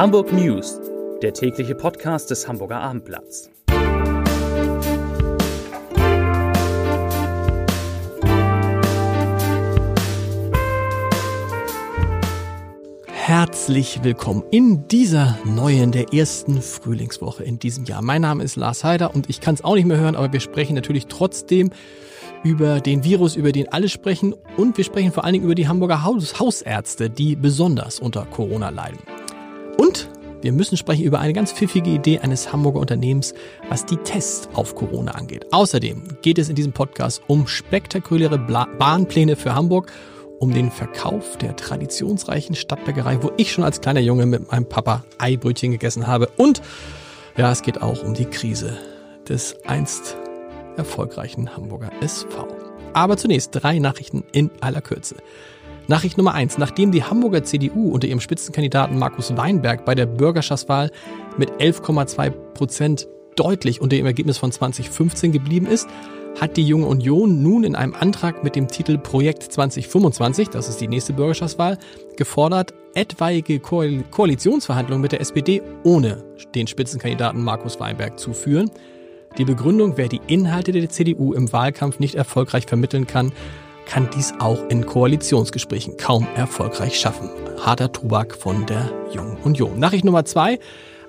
Hamburg News, der tägliche Podcast des Hamburger Abendblatts. Herzlich willkommen in dieser neuen, der ersten Frühlingswoche in diesem Jahr. Mein Name ist Lars Heider und ich kann es auch nicht mehr hören, aber wir sprechen natürlich trotzdem über den Virus, über den alle sprechen und wir sprechen vor allen Dingen über die Hamburger Haus Hausärzte, die besonders unter Corona leiden. Und wir müssen sprechen über eine ganz pfiffige Idee eines Hamburger Unternehmens, was die Tests auf Corona angeht. Außerdem geht es in diesem Podcast um spektakuläre Bla Bahnpläne für Hamburg, um den Verkauf der traditionsreichen Stadtbäckerei, wo ich schon als kleiner Junge mit meinem Papa Eibrötchen gegessen habe. Und ja, es geht auch um die Krise des einst erfolgreichen Hamburger SV. Aber zunächst drei Nachrichten in aller Kürze. Nachricht Nummer eins. Nachdem die Hamburger CDU unter ihrem Spitzenkandidaten Markus Weinberg bei der Bürgerschaftswahl mit 11,2 Prozent deutlich unter dem Ergebnis von 2015 geblieben ist, hat die Junge Union nun in einem Antrag mit dem Titel Projekt 2025, das ist die nächste Bürgerschaftswahl, gefordert, etwaige Koalitionsverhandlungen mit der SPD ohne den Spitzenkandidaten Markus Weinberg zu führen. Die Begründung, wer die Inhalte der CDU im Wahlkampf nicht erfolgreich vermitteln kann, kann dies auch in Koalitionsgesprächen kaum erfolgreich schaffen. Harter Tubak von der Jungen Union. Nachricht Nummer zwei.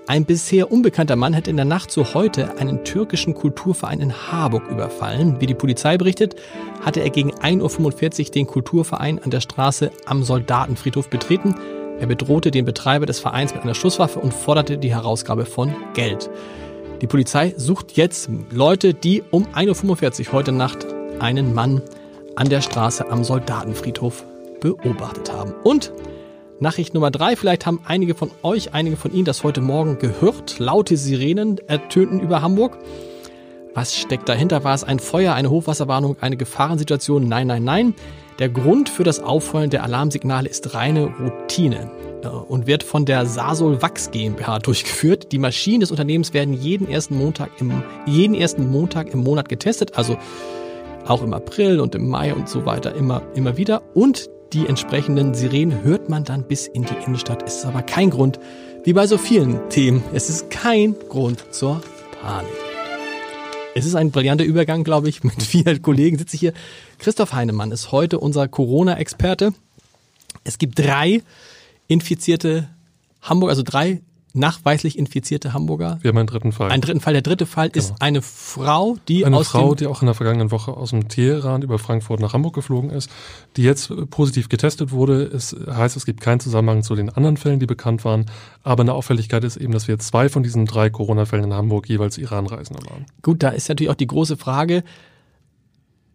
Ein bisher unbekannter Mann hat in der Nacht zu heute einen türkischen Kulturverein in Harburg überfallen. Wie die Polizei berichtet, hatte er gegen 1.45 Uhr den Kulturverein an der Straße am Soldatenfriedhof betreten. Er bedrohte den Betreiber des Vereins mit einer Schusswaffe und forderte die Herausgabe von Geld. Die Polizei sucht jetzt Leute, die um 1.45 Uhr heute Nacht einen Mann an der Straße am Soldatenfriedhof beobachtet haben. Und Nachricht Nummer drei, vielleicht haben einige von euch, einige von Ihnen das heute Morgen gehört. Laute Sirenen ertönten über Hamburg. Was steckt dahinter? War es ein Feuer, eine Hochwasserwarnung, eine Gefahrensituation? Nein, nein, nein. Der Grund für das Auffeuern der Alarmsignale ist reine Routine äh, und wird von der Sasol Wachs GmbH durchgeführt. Die Maschinen des Unternehmens werden jeden ersten Montag im, jeden ersten Montag im Monat getestet, also auch im April und im Mai und so weiter immer, immer wieder. Und die entsprechenden Sirenen hört man dann bis in die Innenstadt. Es ist aber kein Grund, wie bei so vielen Themen, es ist kein Grund zur Panik. Es ist ein brillanter Übergang, glaube ich. Mit vielen Kollegen sitze ich hier. Christoph Heinemann ist heute unser Corona-Experte. Es gibt drei infizierte Hamburg, also drei nachweislich infizierte Hamburger. Wir haben einen dritten Fall. Einen dritten Fall. Der dritte Fall genau. ist eine Frau, die eine aus Frau, die auch in der vergangenen Woche aus dem Teheran über Frankfurt nach Hamburg geflogen ist, die jetzt positiv getestet wurde. Es heißt, es gibt keinen Zusammenhang zu den anderen Fällen, die bekannt waren. Aber eine Auffälligkeit ist eben, dass wir zwei von diesen drei Corona-Fällen in Hamburg jeweils Iran-Reisende waren. Gut, da ist natürlich auch die große Frage,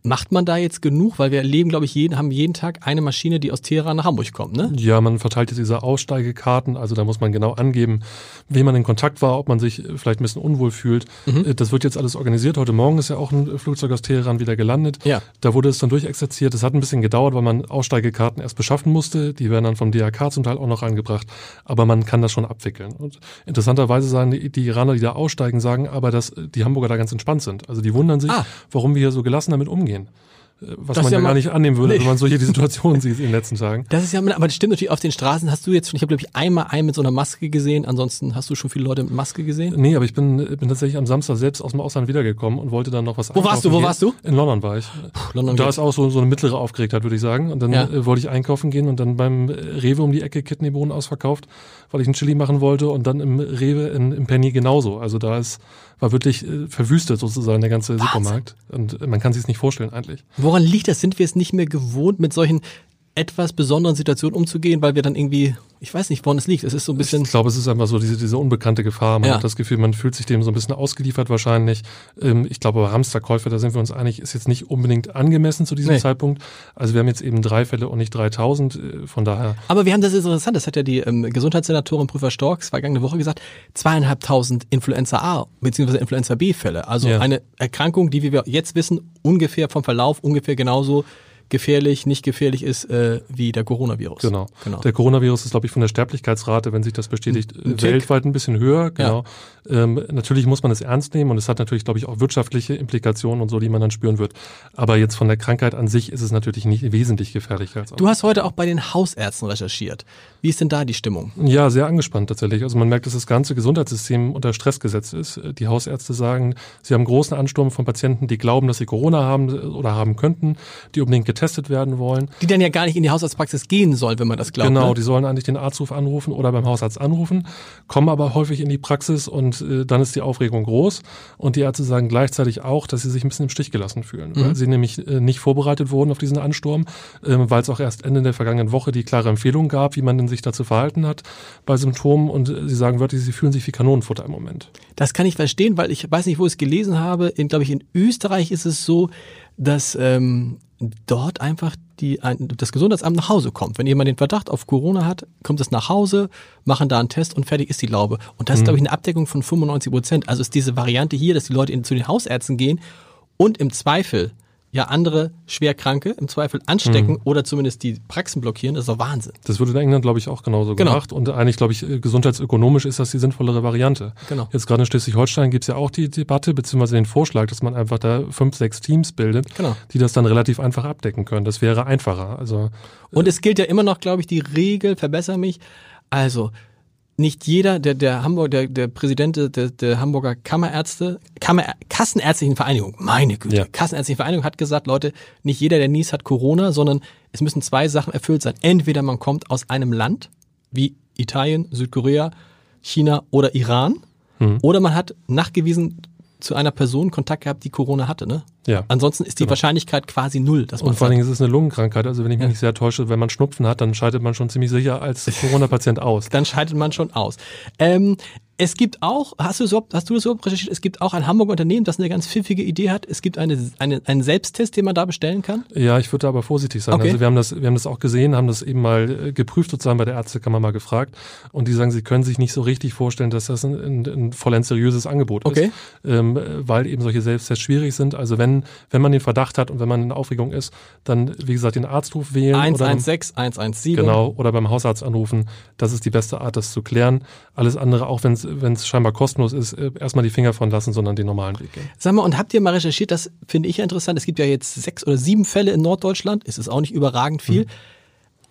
Macht man da jetzt genug? Weil wir erleben, glaube ich, jeden, haben jeden Tag eine Maschine, die aus Teheran nach Hamburg kommt, ne? Ja, man verteilt jetzt diese Aussteigekarten. Also da muss man genau angeben, wem man in Kontakt war, ob man sich vielleicht ein bisschen unwohl fühlt. Mhm. Das wird jetzt alles organisiert. Heute Morgen ist ja auch ein Flugzeug aus Teheran wieder gelandet. Ja. Da wurde es dann durchexerziert. Das hat ein bisschen gedauert, weil man Aussteigekarten erst beschaffen musste. Die werden dann vom DRK zum Teil auch noch angebracht. Aber man kann das schon abwickeln. Und interessanterweise sagen die, die Iraner, die da aussteigen, sagen aber, dass die Hamburger da ganz entspannt sind. Also die wundern sich, ah. warum wir hier so gelassen damit umgehen gehen. Äh, was das man ja, gar nicht annehmen würde, nee. wenn man solche Situationen sieht in den letzten Tagen. Das ist ja, aber das stimmt natürlich auf den Straßen. Hast du jetzt schon, ich habe glaube ich einmal einen mit so einer Maske gesehen. Ansonsten hast du schon viele Leute mit Maske gesehen? Nee, aber ich bin, bin tatsächlich am Samstag selbst aus dem Ausland wiedergekommen und wollte dann noch was Wo warst du? Wo gehen. warst du? In London war ich. Puh, London und da ist auch so, so eine mittlere Aufgeregtheit, würde ich sagen. Und dann ja. äh, wollte ich einkaufen gehen und dann beim Rewe um die Ecke Kidneybohnen ausverkauft, weil ich einen Chili machen wollte und dann im Rewe in, im Penny genauso. Also da ist war wirklich äh, verwüstet sozusagen der ganze Wahnsinn. Supermarkt. Und man kann sich es nicht vorstellen eigentlich. Woran liegt das? Sind wir es nicht mehr gewohnt, mit solchen etwas besonderen Situationen umzugehen, weil wir dann irgendwie, ich weiß nicht, woran es liegt. Es ist so ein bisschen. Ich glaube, es ist einfach so diese, diese unbekannte Gefahr. Man ja. hat das Gefühl, man fühlt sich dem so ein bisschen ausgeliefert wahrscheinlich. Ähm, ich glaube, Hamsterkäufe, da sind wir uns einig, ist jetzt nicht unbedingt angemessen zu diesem nee. Zeitpunkt. Also wir haben jetzt eben drei Fälle und nicht 3000, äh, von daher. Aber wir haben das ist interessant, das hat ja die ähm, Gesundheitssenatorin Prüfer Storks vergangene Woche gesagt, zweieinhalbtausend Influenza A bzw. Influenza B Fälle. Also ja. eine Erkrankung, die, wie wir jetzt wissen, ungefähr vom Verlauf ungefähr genauso gefährlich, nicht gefährlich ist äh, wie der Coronavirus. Genau. genau. Der Coronavirus ist, glaube ich, von der Sterblichkeitsrate, wenn sich das bestätigt, ein weltweit ein bisschen höher. Genau. Ja. Ähm, natürlich muss man es ernst nehmen und es hat natürlich, glaube ich, auch wirtschaftliche Implikationen und so, die man dann spüren wird. Aber jetzt von der Krankheit an sich ist es natürlich nicht wesentlich gefährlicher als. Du hast heute auch bei den Hausärzten recherchiert. Wie ist denn da die Stimmung? Ja, sehr angespannt tatsächlich. Also man merkt, dass das ganze Gesundheitssystem unter Stress gesetzt ist. Die Hausärzte sagen, sie haben großen Ansturm von Patienten, die glauben, dass sie Corona haben oder haben könnten, die unbedingt getestet werden wollen. Die dann ja gar nicht in die Hausarztpraxis gehen sollen, wenn man das glaubt. Genau, ne? die sollen eigentlich den Arztruf anrufen oder beim Hausarzt anrufen, kommen aber häufig in die Praxis und äh, dann ist die Aufregung groß. Und die Ärzte sagen gleichzeitig auch, dass sie sich ein bisschen im Stich gelassen fühlen, mhm. weil sie nämlich äh, nicht vorbereitet wurden auf diesen Ansturm, äh, weil es auch erst Ende der vergangenen Woche die klare Empfehlung gab, wie man denn sich dazu verhalten hat bei Symptomen. Und äh, sie sagen wörtlich, sie fühlen sich wie Kanonenfutter im Moment. Das kann ich verstehen, weil ich weiß nicht, wo ich es gelesen habe. In, glaube ich, in Österreich ist es so, dass ähm, dort einfach die, ein, das Gesundheitsamt nach Hause kommt. Wenn jemand den Verdacht auf Corona hat, kommt es nach Hause, machen da einen Test und fertig ist die Laube. Und das mhm. ist, glaube ich, eine Abdeckung von 95 Prozent. Also ist diese Variante hier, dass die Leute in, zu den Hausärzten gehen und im Zweifel ja andere Schwerkranke im Zweifel anstecken mhm. oder zumindest die Praxen blockieren, das ist doch Wahnsinn. Das wurde in England, glaube ich, auch genauso genau. gemacht. Und eigentlich, glaube ich, äh, gesundheitsökonomisch ist das die sinnvollere Variante. Genau. Jetzt gerade in Schleswig-Holstein gibt es ja auch die Debatte, beziehungsweise den Vorschlag, dass man einfach da fünf, sechs Teams bildet, genau. die das dann relativ einfach abdecken können. Das wäre einfacher. Also, Und es gilt ja immer noch, glaube ich, die Regel, verbessere mich, also nicht jeder, der, der Hamburg, der, der Präsident der, der Hamburger Kammerärzte, Kammer, Kassenärztlichen Vereinigung, meine Güte, ja. Kassenärztliche Vereinigung hat gesagt, Leute, nicht jeder, der nies hat Corona, sondern es müssen zwei Sachen erfüllt sein. Entweder man kommt aus einem Land, wie Italien, Südkorea, China oder Iran, mhm. oder man hat nachgewiesen zu einer Person Kontakt gehabt, die Corona hatte, ne? Ja. Ansonsten ist die genau. Wahrscheinlichkeit quasi null. Dass man und vor allen Dingen ist es eine Lungenkrankheit. Also wenn ich mich ja. nicht sehr täusche, wenn man Schnupfen hat, dann scheidet man schon ziemlich sicher als Corona-Patient aus. Dann scheidet man schon aus. Ähm, es gibt auch, hast du, so, hast du das so recherchiert, es gibt auch ein Hamburger Unternehmen, das eine ganz pfiffige Idee hat. Es gibt eine, eine, einen Selbsttest, den man da bestellen kann. Ja, ich würde aber vorsichtig sein. Okay. Also wir haben das, wir haben das auch gesehen, haben das eben mal äh, geprüft sozusagen bei der Ärztekammer mal gefragt. Und die sagen, sie können sich nicht so richtig vorstellen, dass das ein, ein, ein vollends seriöses Angebot okay. ist. Ähm, weil eben solche Selbsttests schwierig sind. Also wenn, wenn man den Verdacht hat und wenn man in Aufregung ist, dann, wie gesagt, den Arztruf wählen. 116, 117. Genau, oder beim Hausarzt anrufen. Das ist die beste Art, das zu klären. Alles andere, auch wenn es wenn es scheinbar kostenlos ist, äh, erstmal die Finger von lassen, sondern den normalen Weg gehen. Sag mal, und habt ihr mal recherchiert, das finde ich ja interessant, es gibt ja jetzt sechs oder sieben Fälle in Norddeutschland, es ist auch nicht überragend viel. Mhm.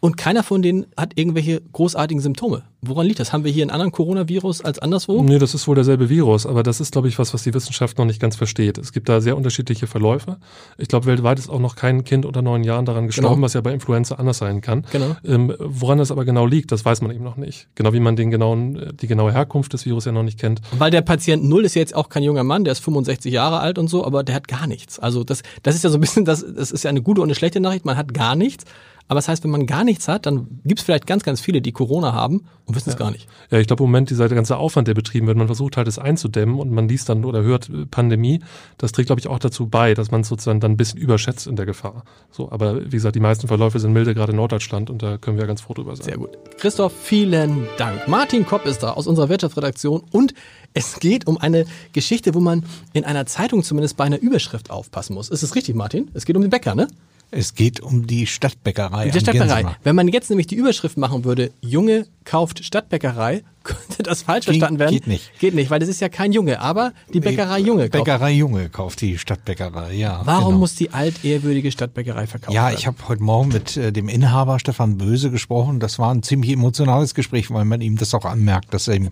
Und keiner von denen hat irgendwelche großartigen Symptome. Woran liegt das? Haben wir hier einen anderen Coronavirus als anderswo? Nee, das ist wohl derselbe Virus, aber das ist, glaube ich, was, was die Wissenschaft noch nicht ganz versteht. Es gibt da sehr unterschiedliche Verläufe. Ich glaube, weltweit ist auch noch kein Kind unter neun Jahren daran gestorben, genau. was ja bei Influenza anders sein kann. Genau. Ähm, woran das aber genau liegt, das weiß man eben noch nicht. Genau wie man den genauen, die genaue Herkunft des Virus ja noch nicht kennt. Weil der Patient Null ist jetzt auch kein junger Mann, der ist 65 Jahre alt und so, aber der hat gar nichts. Also das, das ist ja so ein bisschen, das, das ist ja eine gute und eine schlechte Nachricht. Man hat gar nichts. Aber das heißt, wenn man gar nichts hat, dann gibt es vielleicht ganz, ganz viele, die Corona haben und wissen es gar nicht. Ja, ich glaube im Moment dieser ganze Aufwand, der betrieben wird, man versucht halt es einzudämmen und man liest dann oder hört äh, Pandemie, das trägt, glaube ich, auch dazu bei, dass man es sozusagen dann ein bisschen überschätzt in der Gefahr. So, aber wie gesagt, die meisten Verläufe sind milde, gerade in Norddeutschland und da können wir ganz froh drüber sein. Sehr gut. Christoph, vielen Dank. Martin Kopp ist da aus unserer Wirtschaftsredaktion und es geht um eine Geschichte, wo man in einer Zeitung zumindest bei einer Überschrift aufpassen muss. Ist es richtig, Martin? Es geht um den Bäcker, ne? Es geht um die Stadtbäckerei. Die Stadtbäckerei. Wenn man jetzt nämlich die Überschrift machen würde, Junge kauft Stadtbäckerei, könnte das falsch verstanden werden. Geht nicht. Geht nicht, weil das ist ja kein Junge, aber die Bäckerei Junge kauft. Bäckerei Junge kauft die Stadtbäckerei, ja. Warum genau. muss die altehrwürdige Stadtbäckerei verkauft ja, werden? Ja, ich habe heute Morgen mit äh, dem Inhaber Stefan Böse gesprochen. Das war ein ziemlich emotionales Gespräch, weil man ihm das auch anmerkt, dass ihm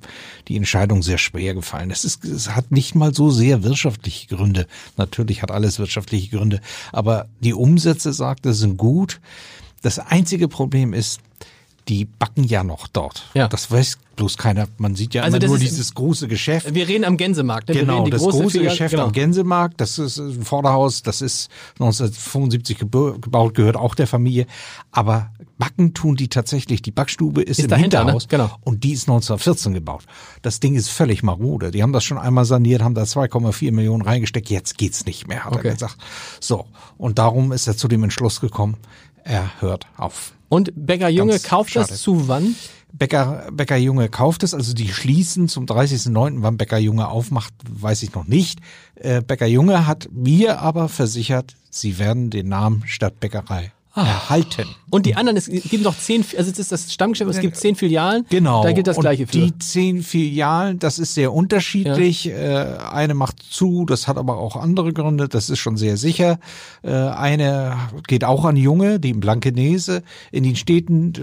die Entscheidung sehr schwer gefallen ist. Es, es hat nicht mal so sehr wirtschaftliche Gründe. Natürlich hat alles wirtschaftliche Gründe, aber die Umsätze, sagt er, sind gut. Das einzige Problem ist, die backen ja noch dort. Ja. Das weiß bloß keiner. Man sieht ja also immer nur dieses große Geschäft. Wir reden am Gänsemarkt. Ne? Genau, das große, große Geschäft genau. am Gänsemarkt. Das ist ein Vorderhaus. Das ist 1975 gebaut, gehört auch der Familie. Aber backen tun die tatsächlich. Die Backstube ist, ist im dahinter, ne? Hinterhaus. Ne? Genau. Und die ist 1914 gebaut. Das Ding ist völlig marode. Die haben das schon einmal saniert, haben da 2,4 Millionen reingesteckt. Jetzt geht's nicht mehr, hat okay. er gesagt. So. Und darum ist er zu dem Entschluss gekommen, er hört auf. Und Bäcker Junge Ganz kauft schade. das zu wann? Bäcker, Bäcker Junge kauft es, also die schließen zum 30.09. Wann Bäcker Junge aufmacht, weiß ich noch nicht. Äh, Bäcker Junge hat mir aber versichert, sie werden den Namen Stadtbäckerei. Erhalten. Und die anderen, es gibt noch zehn, also es ist das Stammgeschäft, es gibt zehn Filialen. Genau. Da gibt das gleiche für. Die zehn Filialen, das ist sehr unterschiedlich. Ja. Äh, eine macht zu, das hat aber auch andere Gründe, das ist schon sehr sicher. Äh, eine geht auch an Junge, die in Blankenese. In den Städten,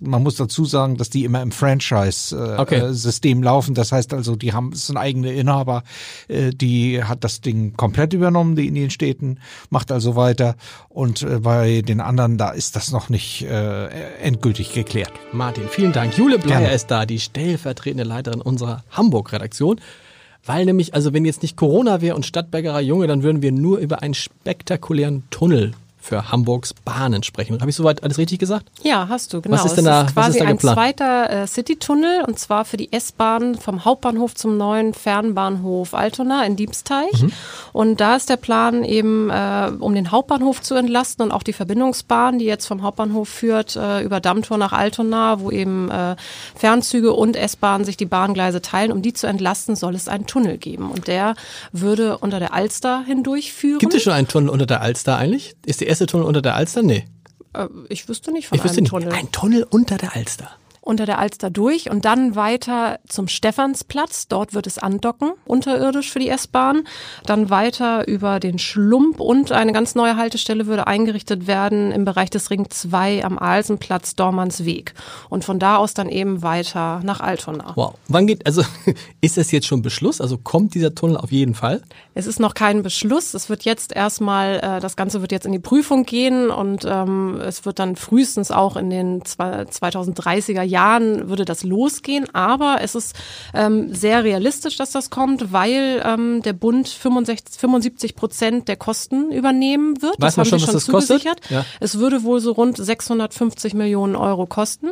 man muss dazu sagen, dass die immer im Franchise-System äh, okay. laufen. Das heißt also, die haben, es sind eigene Inhaber, die hat das Ding komplett übernommen, die in den Städten, macht also weiter. Und bei den anderen anderen, da ist das noch nicht äh, endgültig geklärt. Martin, vielen Dank. Jule Bleier Gerne. ist da, die stellvertretende Leiterin unserer Hamburg-Redaktion. Weil nämlich, also wenn jetzt nicht Corona wäre und Stadtbäckerei Junge, dann würden wir nur über einen spektakulären Tunnel für Hamburgs Bahnen sprechen. Habe ich soweit alles richtig gesagt? Ja, hast du, genau. Was ist denn da, es ist quasi was ist da ein zweiter äh, Citytunnel und zwar für die S-Bahn vom Hauptbahnhof zum neuen Fernbahnhof Altona in Diebsteich. Mhm. Und da ist der Plan eben, äh, um den Hauptbahnhof zu entlasten und auch die Verbindungsbahn, die jetzt vom Hauptbahnhof führt, äh, über Dammtor nach Altona, wo eben äh, Fernzüge und S-Bahn sich die Bahngleise teilen. Um die zu entlasten, soll es einen Tunnel geben. Und der würde unter der Alster hindurchführen. Gibt es schon einen Tunnel unter der Alster eigentlich? Ist die erste Tunnel unter der Alster? Nee. Äh, ich wüsste nicht von ich wüsste einem nicht. Tunnel. Ein Tunnel unter der Alster unter der Alster durch und dann weiter zum Stephansplatz. Dort wird es andocken, unterirdisch für die S-Bahn. Dann weiter über den Schlump und eine ganz neue Haltestelle würde eingerichtet werden im Bereich des Ring 2 am Alsenplatz Dormansweg. Und von da aus dann eben weiter nach Altona. Wow. Wann geht, also ist das jetzt schon Beschluss? Also kommt dieser Tunnel auf jeden Fall? Es ist noch kein Beschluss. Es wird jetzt erstmal, äh, das Ganze wird jetzt in die Prüfung gehen und ähm, es wird dann frühestens auch in den 2030er Jahren Jahren würde das losgehen, aber es ist ähm, sehr realistisch, dass das kommt, weil ähm, der Bund 65, 75 Prozent der Kosten übernehmen wird. Weiß das haben schon, sie schon zugesichert. Ja. Es würde wohl so rund 650 Millionen Euro kosten.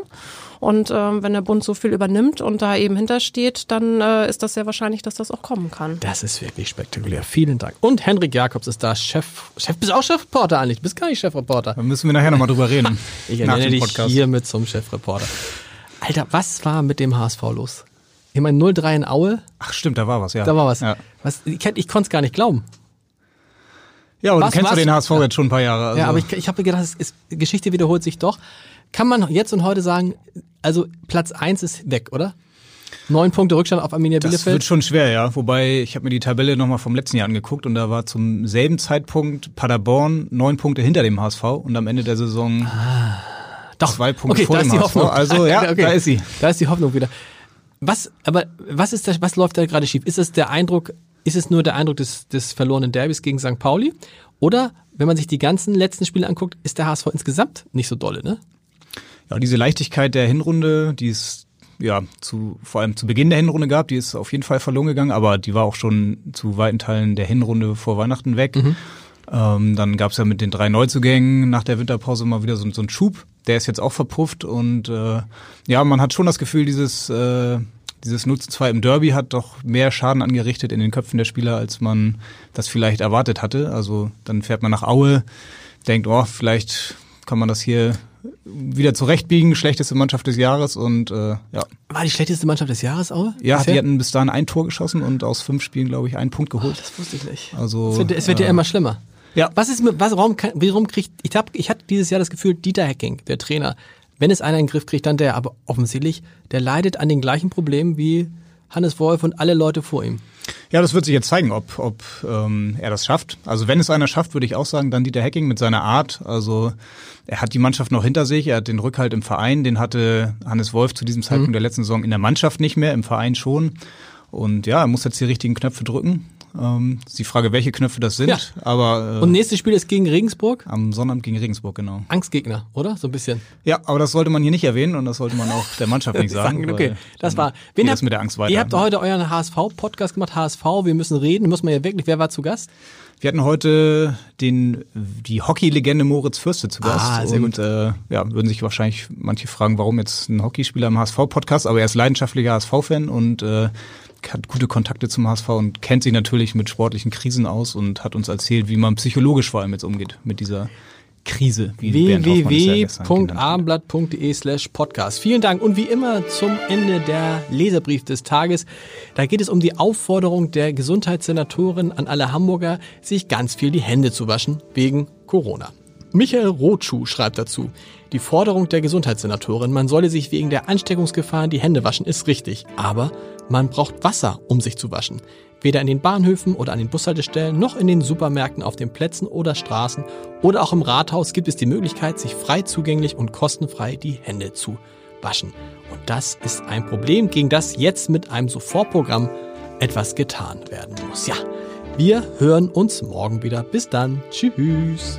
Und ähm, wenn der Bund so viel übernimmt und da eben hintersteht, dann äh, ist das sehr wahrscheinlich, dass das auch kommen kann. Das ist wirklich spektakulär. Vielen Dank. Und Henrik Jakobs ist da, Chef. Chef bist auch Chefreporter eigentlich. Du bist gar nicht Chefreporter. Da müssen wir nachher nochmal drüber reden. ich ernenne dich hiermit zum Chefreporter. Alter, was war mit dem HSV los? Ich meine, 0-3 in Aue. Ach stimmt, da war was, ja. Da war was. Ja. was ich ich konnte es gar nicht glauben. Ja, aber was, du kennst ja den HSV ja. jetzt schon ein paar Jahre. Also. Ja, aber ich, ich habe gedacht, es ist, Geschichte wiederholt sich doch. Kann man jetzt und heute sagen, also Platz 1 ist weg, oder? Neun Punkte Rückstand auf Arminia Bielefeld. Das wird schon schwer, ja. Wobei, ich habe mir die Tabelle nochmal vom letzten Jahr angeguckt und da war zum selben Zeitpunkt Paderborn neun Punkte hinter dem HSV und am Ende der Saison ah. Doch. Zwei Punkte okay, vor da dem ist die Hoffnung. Also ja, okay. da ist sie. Da ist die Hoffnung wieder. Was, aber was ist das, was läuft da gerade schief? Ist es der Eindruck, ist es nur der Eindruck des, des verlorenen Derbys gegen St. Pauli? Oder, wenn man sich die ganzen letzten Spiele anguckt, ist der HSV insgesamt nicht so dolle, ne? Ja, diese Leichtigkeit der Hinrunde, die es ja zu, vor allem zu Beginn der Hinrunde gab, die ist auf jeden Fall verloren gegangen, aber die war auch schon zu weiten Teilen der Hinrunde vor Weihnachten weg. Mhm. Ähm, dann gab es ja mit den drei Neuzugängen nach der Winterpause mal wieder so, so einen Schub. Der ist jetzt auch verpufft und äh, ja, man hat schon das Gefühl, dieses äh, dieses Nutzen 2 im Derby hat doch mehr Schaden angerichtet in den Köpfen der Spieler, als man das vielleicht erwartet hatte. Also dann fährt man nach Aue, denkt, oh, vielleicht kann man das hier wieder zurechtbiegen, schlechteste Mannschaft des Jahres und äh, ja. War die schlechteste Mannschaft des Jahres, Aue? Ja, Bisher? die hatten bis dahin ein Tor geschossen und aus fünf Spielen, glaube ich, einen Punkt geholt. Oh, das wusste ich nicht. Also, es wird, es wird äh, ja immer schlimmer. Ja. Was ist mit, was, warum, warum kriegt, ich hab, ich hatte dieses Jahr das Gefühl, Dieter Hacking, der Trainer, wenn es einer in den Griff kriegt, dann der, aber offensichtlich, der leidet an den gleichen Problemen wie Hannes Wolf und alle Leute vor ihm. Ja, das wird sich jetzt zeigen, ob, ob ähm, er das schafft. Also wenn es einer schafft, würde ich auch sagen, dann Dieter Hacking mit seiner Art. Also er hat die Mannschaft noch hinter sich, er hat den Rückhalt im Verein, den hatte Hannes Wolf zu diesem Zeitpunkt mhm. der letzten Saison in der Mannschaft nicht mehr, im Verein schon. Und ja, er muss jetzt die richtigen Knöpfe drücken. Ähm, ist die Frage, welche Knöpfe das sind. Ja. Aber, äh, Und nächstes Spiel ist gegen Regensburg? Am Sonnabend gegen Regensburg, genau. Angstgegner, oder? So ein bisschen. Ja, aber das sollte man hier nicht erwähnen und das sollte man auch der Mannschaft nicht sagen. okay, das war. Wen habt, mit der Angst weiter. Ihr habt heute euren HSV-Podcast gemacht, HSV, wir müssen reden, muss man ja wirklich, wer war zu Gast? Wir hatten heute den, die Hockey-Legende Moritz Fürste zu Gast. Ah, sehr und äh, ja, würden sich wahrscheinlich manche fragen, warum jetzt ein Hockeyspieler im HSV-Podcast, aber er ist leidenschaftlicher HSV-Fan und äh, hat gute Kontakte zum HSV und kennt sich natürlich mit sportlichen Krisen aus und hat uns erzählt, wie man psychologisch vor allem jetzt umgeht mit dieser Krise. www.abendblatt.de slash podcast. Vielen Dank und wie immer zum Ende der Leserbrief des Tages. Da geht es um die Aufforderung der Gesundheitssenatorin an alle Hamburger, sich ganz viel die Hände zu waschen wegen Corona. Michael Rotschuh schreibt dazu, die Forderung der Gesundheitssenatorin, man solle sich wegen der Ansteckungsgefahren die Hände waschen, ist richtig. Aber man braucht Wasser, um sich zu waschen. Weder in den Bahnhöfen oder an den Bushaltestellen noch in den Supermärkten auf den Plätzen oder Straßen oder auch im Rathaus gibt es die Möglichkeit, sich frei zugänglich und kostenfrei die Hände zu waschen. Und das ist ein Problem, gegen das jetzt mit einem Sofortprogramm etwas getan werden muss. Ja, wir hören uns morgen wieder. Bis dann. Tschüss.